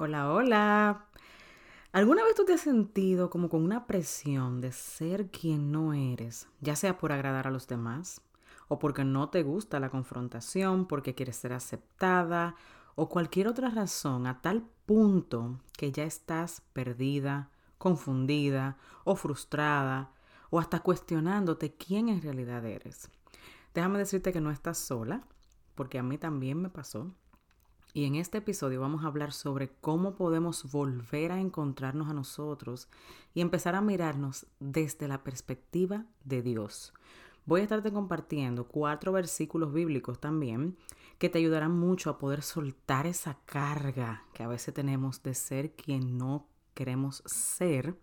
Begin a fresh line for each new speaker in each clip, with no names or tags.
Hola, hola. ¿Alguna vez tú te has sentido como con una presión de ser quien no eres, ya sea por agradar a los demás, o porque no te gusta la confrontación, porque quieres ser aceptada, o cualquier otra razón, a tal punto que ya estás perdida, confundida o frustrada, o hasta cuestionándote quién en realidad eres? Déjame decirte que no estás sola, porque a mí también me pasó. Y en este episodio vamos a hablar sobre cómo podemos volver a encontrarnos a nosotros y empezar a mirarnos desde la perspectiva de Dios. Voy a estarte compartiendo cuatro versículos bíblicos también que te ayudarán mucho a poder soltar esa carga que a veces tenemos de ser quien no queremos ser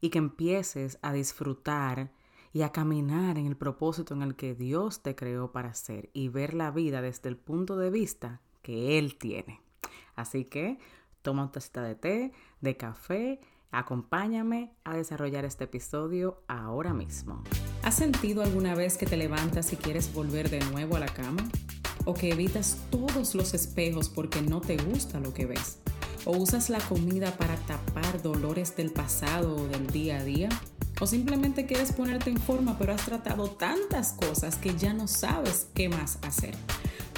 y que empieces a disfrutar y a caminar en el propósito en el que Dios te creó para ser y ver la vida desde el punto de vista que Él tiene. Así que toma una tacita de té, de café, acompáñame a desarrollar este episodio ahora mismo. ¿Has sentido alguna vez que te levantas y quieres volver de nuevo a la cama? ¿O que evitas todos los espejos porque no te gusta lo que ves? ¿O usas la comida para tapar dolores del pasado o del día a día? ¿O simplemente quieres ponerte en forma pero has tratado tantas cosas que ya no sabes qué más hacer?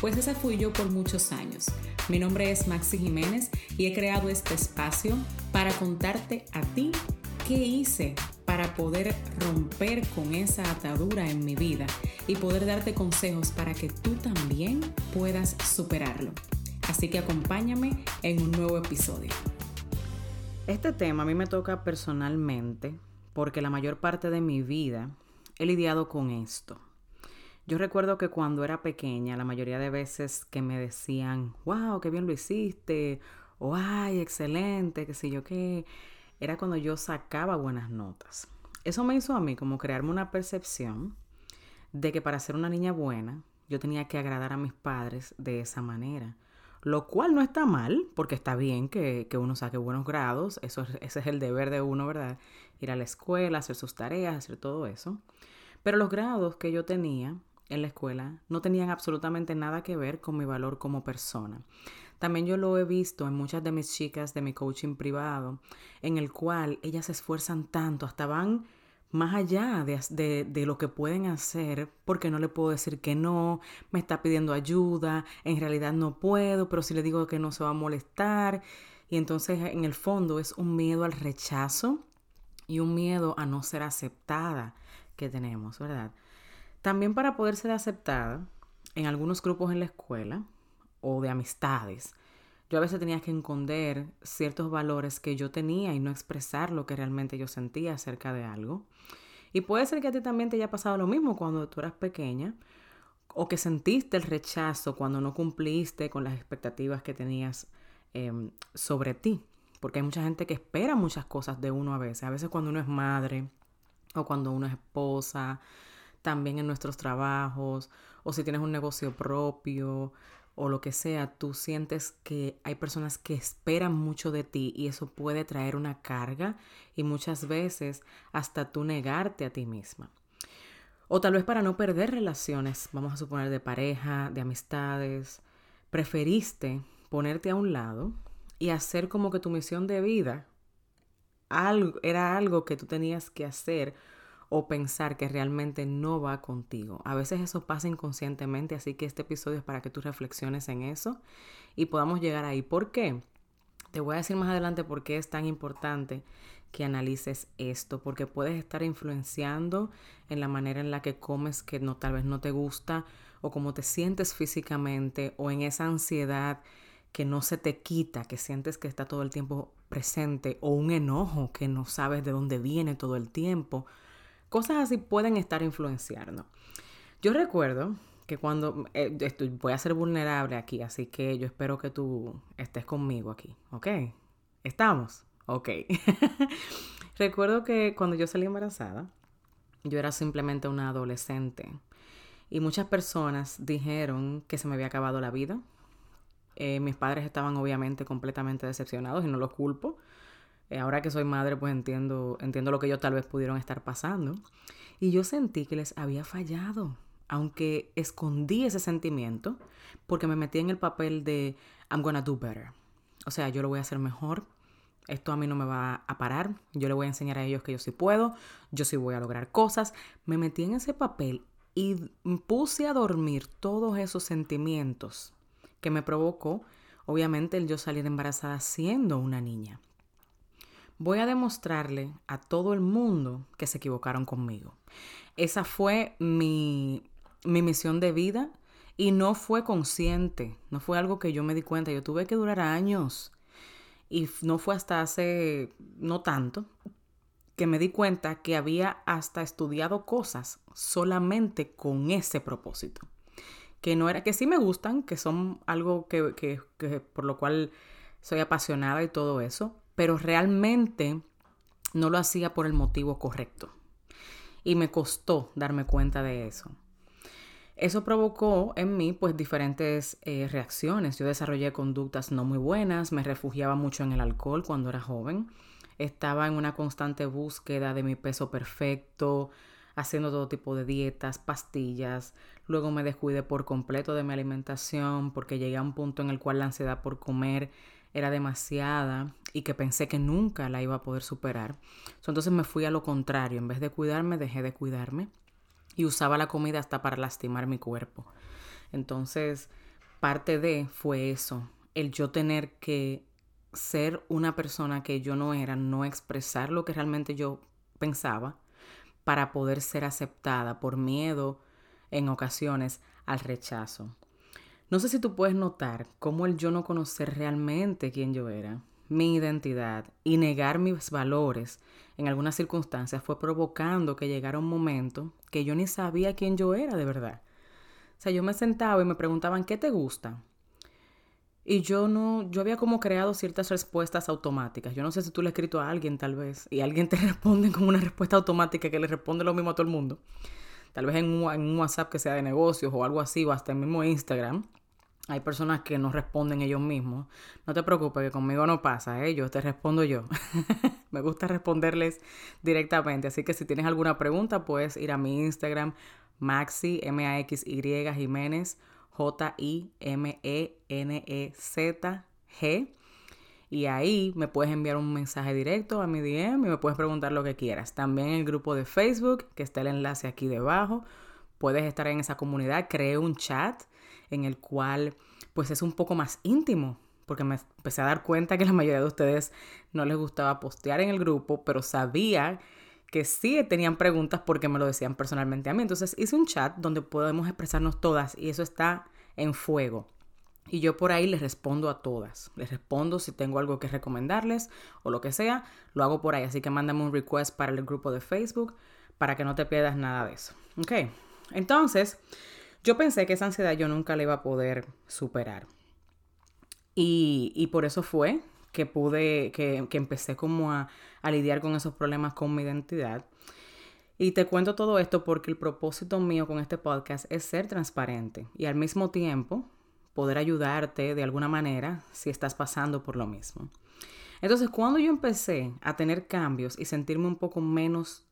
Pues esa fui yo por muchos años. Mi nombre es Maxi Jiménez y he creado este espacio para contarte a ti qué hice para poder romper con esa atadura en mi vida y poder darte consejos para que tú también puedas superarlo. Así que acompáñame en un nuevo episodio. Este tema a mí me toca personalmente porque la mayor parte de mi vida he lidiado con esto. Yo recuerdo que cuando era pequeña, la mayoría de veces que me decían, wow, qué bien lo hiciste, o ay, excelente, qué sé yo qué, era cuando yo sacaba buenas notas. Eso me hizo a mí como crearme una percepción de que para ser una niña buena, yo tenía que agradar a mis padres de esa manera. Lo cual no está mal, porque está bien que, uno saque buenos grados, eso, ese es el deber de uno, ¿verdad? Ir a la escuela, hacer sus tareas, hacer todo eso. Pero los grados que yo tenía en la escuela no tenían absolutamente nada que ver con mi valor como persona. También yo lo he visto en muchas de mis chicas de mi coaching privado, en el cual ellas se esfuerzan tanto, hasta van más allá de, lo que pueden hacer, porque no le puedo decir que no, me está pidiendo ayuda, en realidad no puedo, pero si le digo que no se va a molestar. Y entonces en el fondo es un miedo al rechazo y un miedo a no ser aceptada que tenemos, ¿verdad? También para poder ser aceptada en algunos grupos en la escuela o de amistades, yo a veces tenía que esconder ciertos valores que yo tenía y no expresar lo que realmente yo sentía acerca de algo. Y puede ser que a ti también te haya pasado lo mismo cuando tú eras pequeña o que sentiste el rechazo cuando no cumpliste con las expectativas que tenías em, sobre ti. Porque hay mucha gente que espera muchas cosas de uno a veces. A veces cuando uno es madre o cuando uno es esposa también en nuestros trabajos o si tienes un negocio propio o lo que sea, tú sientes que hay personas que esperan mucho de ti y eso puede traer una carga y muchas veces hasta tú negarte a ti misma. O tal vez para no perder relaciones, vamos a suponer de pareja, de amistades, preferiste ponerte a un lado y hacer como que tu misión de vida algo, era algo que tú tenías que hacer o pensar que realmente no va contigo. A veces eso pasa inconscientemente, así que este episodio es para que tú reflexiones en eso y podamos llegar ahí. ¿Por qué? Te voy a decir más adelante por qué es tan importante que analices esto, porque puedes estar influenciando en la manera en la que comes que no tal vez no te gusta o cómo te sientes físicamente o en esa ansiedad que no se te quita, que sientes que está todo el tiempo presente o un enojo que no sabes de dónde viene todo el tiempo Cosas así pueden estar influenciando. Yo recuerdo que cuando eh, voy a ser vulnerable aquí, así que yo espero que tú estés conmigo aquí, ¿ok? ¿Estamos? Ok. recuerdo que cuando yo salí embarazada, yo era simplemente una adolescente y muchas personas dijeron que se me había acabado la vida. Eh, mis padres estaban obviamente completamente decepcionados y no los culpo. Eh, ahora que soy madre, pues entiendo, entiendo lo que ellos tal vez pudieron estar pasando. Y yo sentí que les había fallado, aunque escondí ese sentimiento porque me metí en el papel de I'm gonna do better. o sea, yo lo voy a hacer mejor, esto a mí no me va a parar, yo le voy a enseñar a ellos que yo sí puedo, yo sí voy a lograr cosas. Me metí en ese papel y puse a dormir todos esos sentimientos que me provocó, obviamente, el yo salir embarazada siendo una niña. Voy a demostrarle a todo el mundo que se equivocaron conmigo. Esa fue mi, mi misión de vida y no fue consciente, no fue algo que yo me di cuenta. Yo tuve que durar años y no fue hasta hace no tanto que me di cuenta que había hasta estudiado cosas solamente con ese propósito. Que no era, que sí me gustan, que son algo que, que, que por lo cual soy apasionada y todo eso, pero realmente no lo hacía por el motivo correcto. Y me costó darme cuenta de eso. Eso provocó en mí pues diferentes eh, reacciones. Yo desarrollé conductas no muy buenas, me refugiaba mucho en el alcohol cuando era joven, estaba en una constante búsqueda de mi peso perfecto, haciendo todo tipo de dietas, pastillas. Luego me descuidé por completo de mi alimentación porque llegué a un punto en el cual la ansiedad por comer era demasiada y que pensé que nunca la iba a poder superar. Entonces me fui a lo contrario, en vez de cuidarme, dejé de cuidarme y usaba la comida hasta para lastimar mi cuerpo. Entonces, parte de fue eso, el yo tener que ser una persona que yo no era, no expresar lo que realmente yo pensaba para poder ser aceptada por miedo en ocasiones al rechazo. No sé si tú puedes notar cómo el yo no conocer realmente quién yo era, mi identidad y negar mis valores en algunas circunstancias fue provocando que llegara un momento que yo ni sabía quién yo era de verdad. O sea, yo me sentaba y me preguntaban, ¿qué te gusta? Y yo no, yo había como creado ciertas respuestas automáticas. Yo no sé si tú le has escrito a alguien tal vez y alguien te responde con una respuesta automática que le responde lo mismo a todo el mundo. Tal vez en un, WhatsApp que sea de negocios o algo así o hasta el mismo Instagram. Hay personas que no responden ellos mismos. No te preocupes, que conmigo no pasa, ¿eh? Yo te respondo yo. Me gusta responderles directamente. Así que si tienes alguna pregunta, puedes ir a mi Instagram, Maxi, M-A-X-Y Jiménez, J-I-M-E-N-E-Z-G. Y ahí me puedes enviar un mensaje directo a mi DM y me puedes preguntar lo que quieras. También el grupo de Facebook, que está el enlace aquí debajo. Puedes estar en esa comunidad. Creé un chat en el cual pues es un poco más íntimo, porque me empecé a dar cuenta que la mayoría de ustedes no les gustaba postear en el grupo, pero sabía que sí tenían preguntas porque me lo decían personalmente a mí. Entonces hice un chat donde podemos expresarnos todas y eso está en fuego. Y yo por ahí les respondo a todas. Les respondo si tengo algo que recomendarles o lo que sea, lo hago por ahí. Así que mándame un request para el grupo de Facebook para que no te pierdas nada de eso. Ok, entonces yo pensé que esa ansiedad yo nunca la iba a poder superar. Y, por eso fue que pude, que, empecé como a, a lidiar con esos problemas con mi identidad. Y te cuento todo esto porque el propósito mío con este podcast es ser transparente y al mismo tiempo poder ayudarte de alguna manera si estás pasando por lo mismo. Entonces, cuando yo empecé a tener cambios y sentirme un poco menos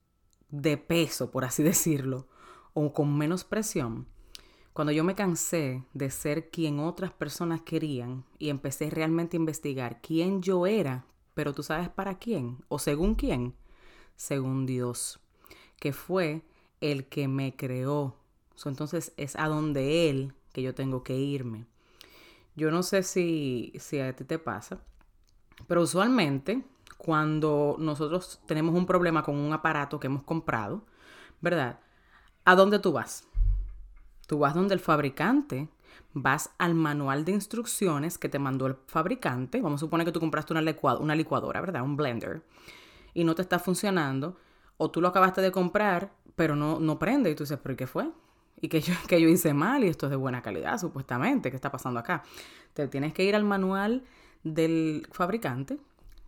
de peso, por así decirlo, o con menos presión, cuando yo me cansé de ser quien otras personas querían y empecé realmente a investigar quién yo era, pero tú sabes para quién o según quién, según Dios, que fue el que me creó. entonces es a donde Él que yo tengo que irme. Yo no sé si, si a ti te pasa, pero usualmente cuando nosotros tenemos un problema con un aparato que hemos comprado, ¿verdad? ¿A dónde tú vas? Tú vas donde el fabricante, vas al manual de instrucciones que te mandó el fabricante. Vamos a suponer que tú compraste una, licuadora, ¿verdad? Un blender. Y no te está funcionando. O tú lo acabaste de comprar, pero no, no prende. Y tú dices, ¿pero qué fue? Y que yo, que yo hice mal y esto es de buena calidad, supuestamente. ¿Qué está pasando acá? Te tienes que ir al manual del fabricante,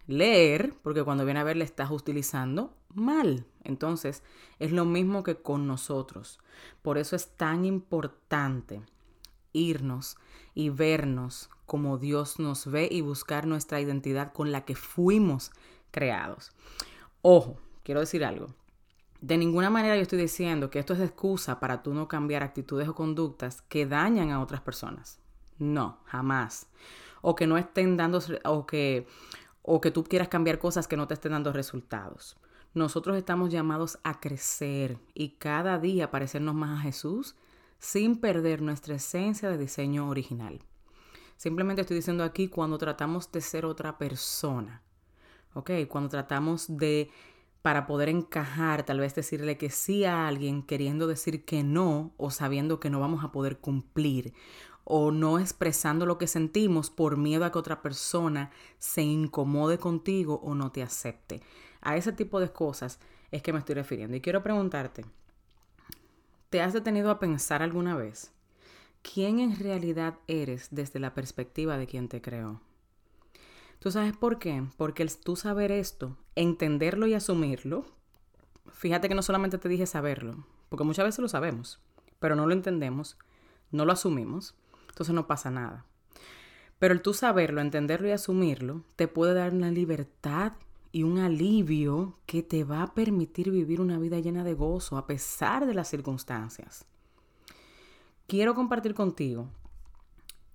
leer, porque cuando viene a ver le estás utilizando mal. Entonces, es lo mismo que con nosotros. Por eso es tan importante irnos y vernos como Dios nos ve y buscar nuestra identidad con la que fuimos creados. Ojo, quiero decir algo. De ninguna manera yo estoy diciendo que esto es excusa para tú no cambiar actitudes o conductas que dañan a otras personas. No, jamás. o que no estén dando, o que, o que tú quieras cambiar cosas que no te estén dando resultados. Nosotros estamos llamados a crecer y cada día parecernos más a Jesús sin perder nuestra esencia de diseño original. Simplemente estoy diciendo aquí cuando tratamos de ser otra persona, ¿ok? Cuando tratamos de, para poder encajar, tal vez decirle que sí a alguien queriendo decir que no o sabiendo que no vamos a poder cumplir o no expresando lo que sentimos por miedo a que otra persona se incomode contigo o no te acepte. A ese tipo de cosas es que me estoy refiriendo. Y quiero preguntarte, ¿te has detenido a pensar alguna vez quién en realidad eres desde la perspectiva de quien te creó? ¿Tú sabes por qué? Porque el tú saber esto, entenderlo y asumirlo, fíjate que no solamente te dije saberlo, porque muchas veces lo sabemos, pero no lo entendemos, no lo asumimos entonces no pasa nada. Pero el tú saberlo, entenderlo y asumirlo, te puede dar una libertad y un alivio que te va a permitir vivir una vida llena de gozo a pesar de las circunstancias. Quiero compartir contigo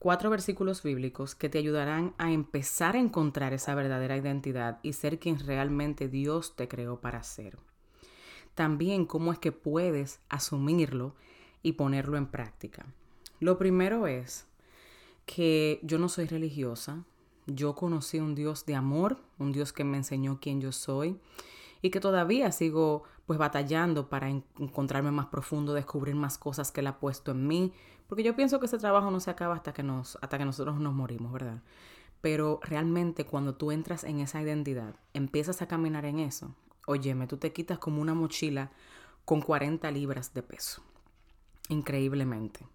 cuatro versículos bíblicos que te ayudarán a empezar a encontrar esa verdadera identidad y ser quien realmente Dios te creó para ser. También cómo es que puedes asumirlo y ponerlo en práctica. Lo primero es que yo no soy religiosa, yo conocí un Dios de amor, un Dios que me enseñó quién yo soy y que todavía sigo pues batallando para encontrarme más profundo, descubrir más cosas que Él ha puesto en mí, porque yo pienso que ese trabajo no se acaba hasta que, nos, hasta que nosotros nos morimos, ¿verdad? Pero realmente cuando tú entras en esa identidad, empiezas a caminar en eso, óyeme, tú te quitas como una mochila con 40 libras de peso, increíblemente.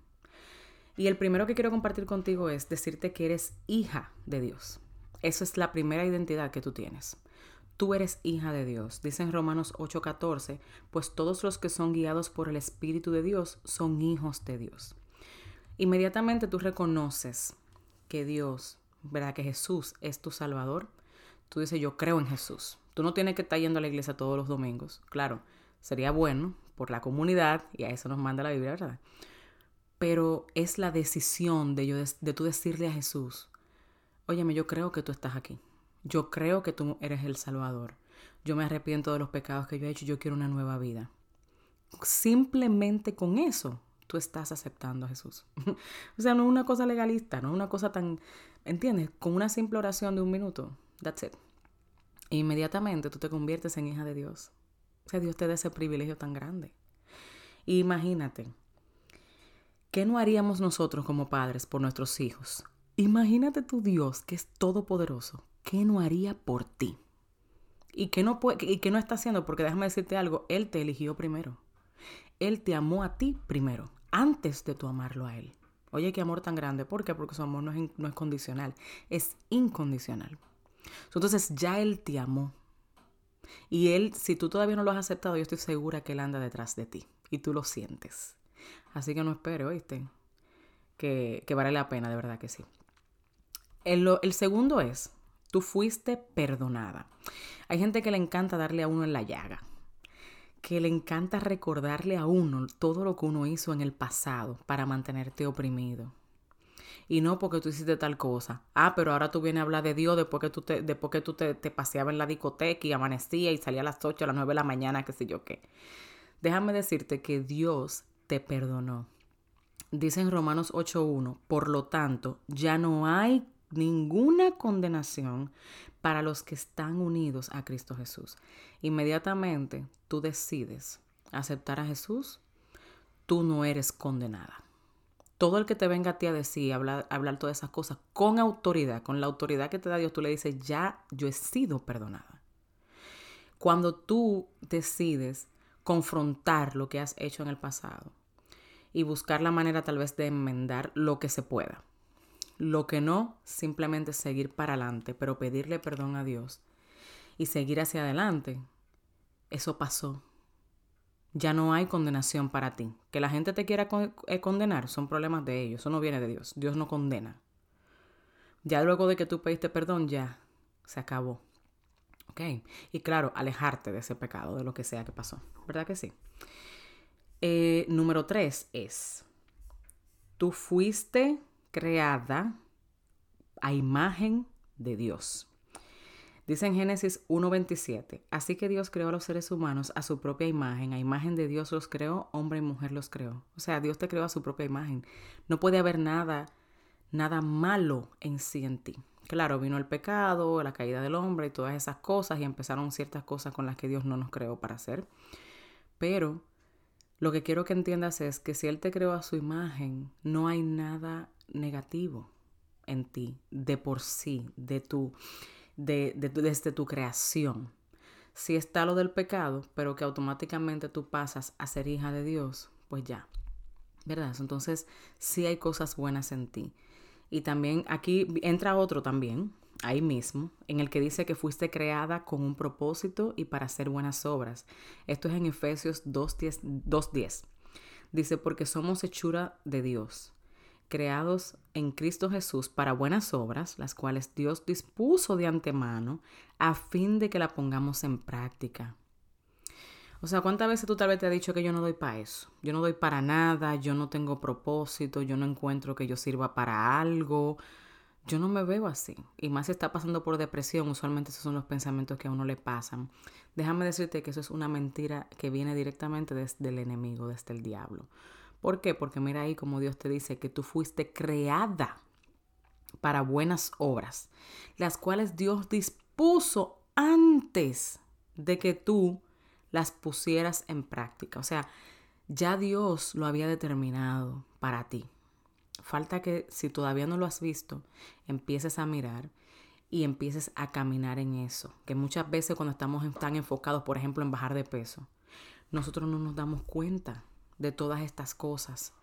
Y el primero que quiero compartir contigo es decirte que eres hija de Dios. Esa es la primera identidad que tú tienes. Tú eres hija de Dios. Dice en Romanos 8:14, pues todos los que son guiados por el Espíritu de Dios son hijos de Dios. Inmediatamente tú reconoces que Dios, ¿verdad? Que Jesús es tu Salvador. Tú dices, yo creo en Jesús. Tú no tienes que estar yendo a la iglesia todos los domingos. Claro, sería bueno por la comunidad, y a eso nos manda la Biblia, ¿verdad? pero es la decisión de, yo, de, tú decirle a Jesús, óyeme, yo creo que tú estás aquí, yo creo que tú eres el Salvador, yo me arrepiento de los pecados que yo he hecho, yo quiero una nueva vida. Simplemente con eso tú estás aceptando a Jesús. o sea, no es una cosa legalista, no es una cosa tan, ¿entiendes? Con una simple oración de un minuto, that's it. E inmediatamente tú te conviertes en hija de Dios. O sea, Dios te da ese privilegio tan grande. imagínate, ¿Qué no haríamos nosotros como padres por nuestros hijos? Imagínate tu Dios que es todopoderoso. ¿Qué no haría por ti? ¿Y qué no, y qué no está haciendo? Porque déjame decirte algo, Él te eligió primero. Él te amó a ti primero, antes de tu amarlo a Él. Oye, qué amor tan grande. ¿Por qué? Porque su amor no es, no es condicional, es incondicional. Entonces ya Él te amó. Y Él, si tú todavía no lo has aceptado, yo estoy segura que Él anda detrás de ti. Y tú lo sientes. Así que no espero, ¿oíste? Que, vale la pena, de verdad que sí. El, el segundo es, tú fuiste perdonada. Hay gente que le encanta darle a uno en la llaga, que le encanta recordarle a uno todo lo que uno hizo en el pasado para mantenerte oprimido. Y no porque tú hiciste tal cosa. Ah, pero ahora tú vienes a hablar de Dios después que tú te, después que tú te, paseabas en la discoteca y amanecía y salía a las 8, a las 9 de la mañana, qué sé yo qué. Déjame decirte que Dios te perdonó. Dice en Romanos 8.1, por lo tanto, ya no hay ninguna condenación para los que están unidos a Cristo Jesús. Inmediatamente tú decides aceptar a Jesús, tú no eres condenada. Todo el que te venga a ti a decir, hablar, hablar todas esas cosas con autoridad, con la autoridad que te da Dios, tú le dices, ya yo he sido perdonada. Cuando tú decides confrontar lo que has hecho en el pasado y buscar la manera tal vez de enmendar lo que se pueda. Lo que no, simplemente seguir para adelante, pero pedirle perdón a Dios y seguir hacia adelante. Eso pasó. Ya no hay condenación para ti. Que la gente te quiera eh, condenar son problemas de ellos. Eso no viene de Dios. Dios no condena. Ya luego de que tú pediste perdón, ya se acabó. Y claro, alejarte de ese pecado, de lo que sea que pasó. ¿Verdad que sí? Eh, número tres es, tú fuiste creada a imagen de Dios. Dice en Génesis 1.27, así que Dios creó a los seres humanos a su propia imagen, a imagen de Dios los creó, hombre y mujer los creó. O sea, Dios te creó a su propia imagen. No puede haber nada, nada malo en sí en ti. Claro, vino el pecado, la caída del hombre y todas esas cosas y empezaron ciertas cosas con las que Dios no nos creó para hacer. Pero lo que quiero que entiendas es que si Él te creó a su imagen, no hay nada negativo en ti, de por sí, de tu de, desde tu creación. Si está lo del pecado, pero que automáticamente tú pasas a ser hija de Dios, pues ya, ¿verdad? Entonces, sí hay cosas buenas en ti. Y también aquí entra otro también, ahí mismo, en el que dice que fuiste creada con un propósito y para hacer buenas obras. Esto es en Efesios 2.10. Dice, porque somos hechura de Dios, creados en Cristo Jesús para buenas obras, las cuales Dios dispuso de antemano a fin de que la pongamos en práctica. O sea, ¿cuántas veces tú tal vez te has dicho que yo no doy para eso? Yo no doy para nada, yo no tengo propósito, yo no encuentro que yo sirva para algo. Yo no me veo así. Y más si está pasando por depresión, usualmente esos son los pensamientos que a uno le pasan. Déjame decirte que eso es una mentira que viene directamente desde el enemigo, desde el diablo. ¿Por qué? Porque mira ahí como Dios te dice que tú fuiste creada para buenas obras, las cuales Dios dispuso antes de que tú las pusieras en práctica. O sea, ya Dios lo había determinado para ti. Falta que si todavía no lo has visto, empieces a mirar y empieces a caminar en eso. Que muchas veces cuando estamos tan enfocados, por ejemplo, en bajar de peso, nosotros no nos damos cuenta de todas estas cosas.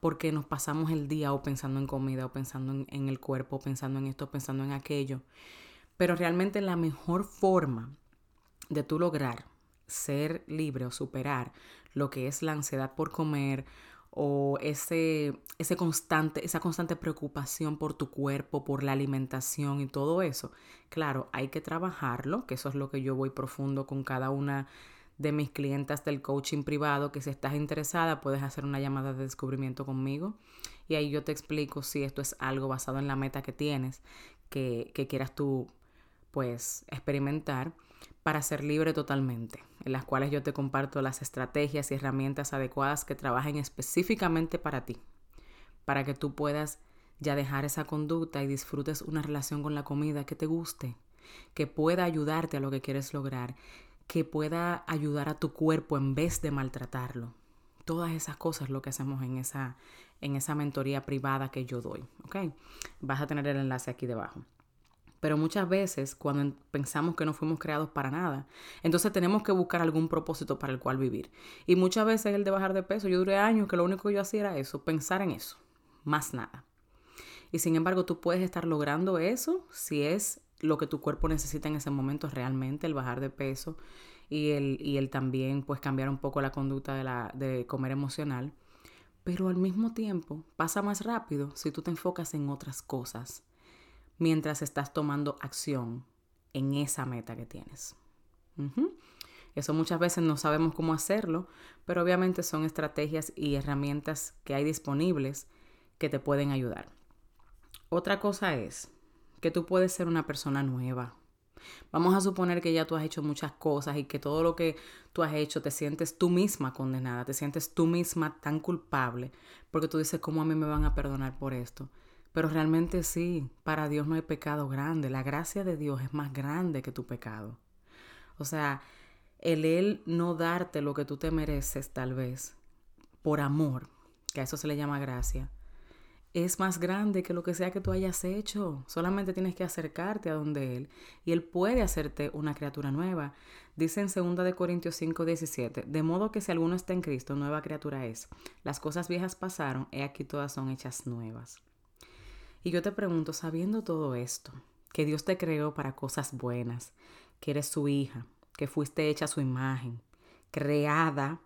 Porque nos pasamos el día o pensando en comida, o pensando en, el cuerpo, pensando en esto, pensando en aquello. Pero realmente la mejor forma de tú lograr ser libre o superar lo que es la ansiedad por comer o ese, ese constante, esa constante preocupación por tu cuerpo, por la alimentación y todo eso. Claro, hay que trabajarlo, que eso es lo que yo voy profundo con cada una de mis clientas del coaching privado, que si estás interesada puedes hacer una llamada de descubrimiento conmigo y ahí yo te explico si esto es algo basado en la meta que tienes, que, que quieras tú pues experimentar para ser libre totalmente, en las cuales yo te comparto las estrategias y herramientas adecuadas que trabajen específicamente para ti, para que tú puedas ya dejar esa conducta y disfrutes una relación con la comida que te guste, que pueda ayudarte a lo que quieres lograr que pueda ayudar a tu cuerpo en vez de maltratarlo. Todas esas cosas lo que hacemos en esa, en esa mentoría privada que yo doy. ¿ok? Vas a tener el enlace aquí debajo. Pero muchas veces cuando pensamos que no fuimos creados para nada, entonces tenemos que buscar algún propósito para el cual vivir. Y muchas veces el de bajar de peso, yo duré años que lo único que yo hacía era eso, pensar en eso, más nada. Y sin embargo, tú puedes estar logrando eso si es lo que tu cuerpo necesita en ese momento realmente, el bajar de peso y el, y el también pues cambiar un poco la conducta de, la, de comer emocional. Pero al mismo tiempo pasa más rápido si tú te enfocas en otras cosas mientras estás tomando acción en esa meta que tienes. Eso muchas veces no sabemos cómo hacerlo, pero obviamente son estrategias y herramientas que hay disponibles que te pueden ayudar. Otra cosa es, que tú puedes ser una persona nueva. Vamos a suponer que ya tú has hecho muchas cosas y que todo lo que tú has hecho te sientes tú misma condenada, te sientes tú misma tan culpable, porque tú dices, ¿cómo a mí me van a perdonar por esto? Pero realmente sí, para Dios no hay pecado grande, la gracia de Dios es más grande que tu pecado. O sea, el Él no darte lo que tú te mereces tal vez, por amor, que a eso se le llama gracia, es más grande que lo que sea que tú hayas hecho. Solamente tienes que acercarte a donde Él y Él puede hacerte una criatura nueva. Dice en 2 de Corintios 5, 17, de modo que si alguno está en Cristo, nueva criatura es. Las cosas viejas pasaron, he aquí todas son hechas nuevas. Y yo te pregunto, sabiendo todo esto, que Dios te creó para cosas buenas, que eres su hija, que fuiste hecha a su imagen, creada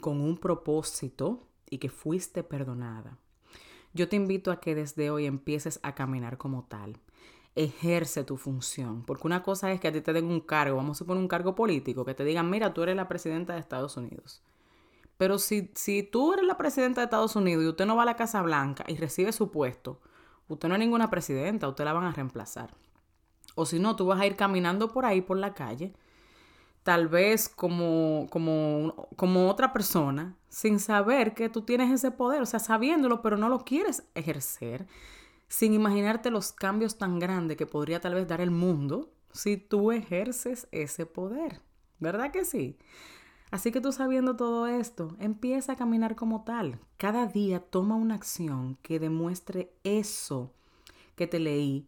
con un propósito y que fuiste perdonada yo te invito a que desde hoy empieces a caminar como tal. Ejerce tu función, porque una cosa es que a ti te den un cargo, vamos a suponer un cargo político, que te digan, mira, tú eres la presidenta de Estados Unidos. Pero si, si tú eres la presidenta de Estados Unidos y usted no va a la Casa Blanca y recibe su puesto, usted no es ninguna presidenta, usted la van a reemplazar. O si no, tú vas a ir caminando por ahí, por la calle, tal vez como, como, como otra persona, sin saber que tú tienes ese poder, o sea, sabiéndolo, pero no lo quieres ejercer, sin imaginarte los cambios tan grandes que podría tal vez dar el mundo si tú ejerces ese poder. ¿Verdad que sí? Así que tú sabiendo todo esto, empieza a caminar como tal. Cada día toma una acción que demuestre eso que te leí,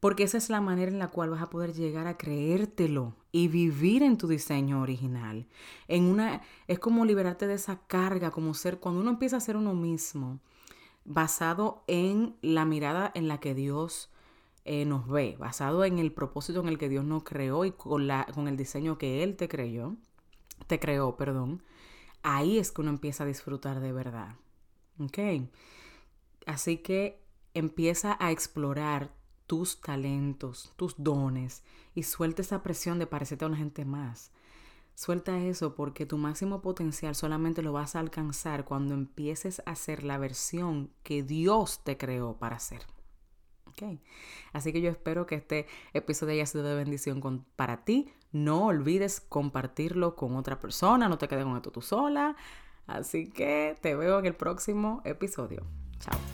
porque esa es la manera en la cual vas a poder llegar a creértelo y vivir en tu diseño original. En una es como liberarte de esa carga, como ser cuando uno empieza a ser uno mismo, basado en la mirada en la que Dios eh, nos ve, basado en el propósito en el que Dios nos creó y con, la, con el diseño que Él te creyó, te creó, perdón, ahí es que uno empieza a disfrutar de verdad. ¿Ok? Así que empieza a explorar tus talentos, tus dones y suelta esa presión de parecerte a una gente más. Suelta eso porque tu máximo potencial solamente lo vas a alcanzar cuando empieces a ser la versión que Dios te creó para ser. Así que yo espero que este episodio haya sido de bendición para ti. No olvides compartirlo con otra persona, no te quedes con esto tú sola. Así que te veo en el próximo episodio. Chao.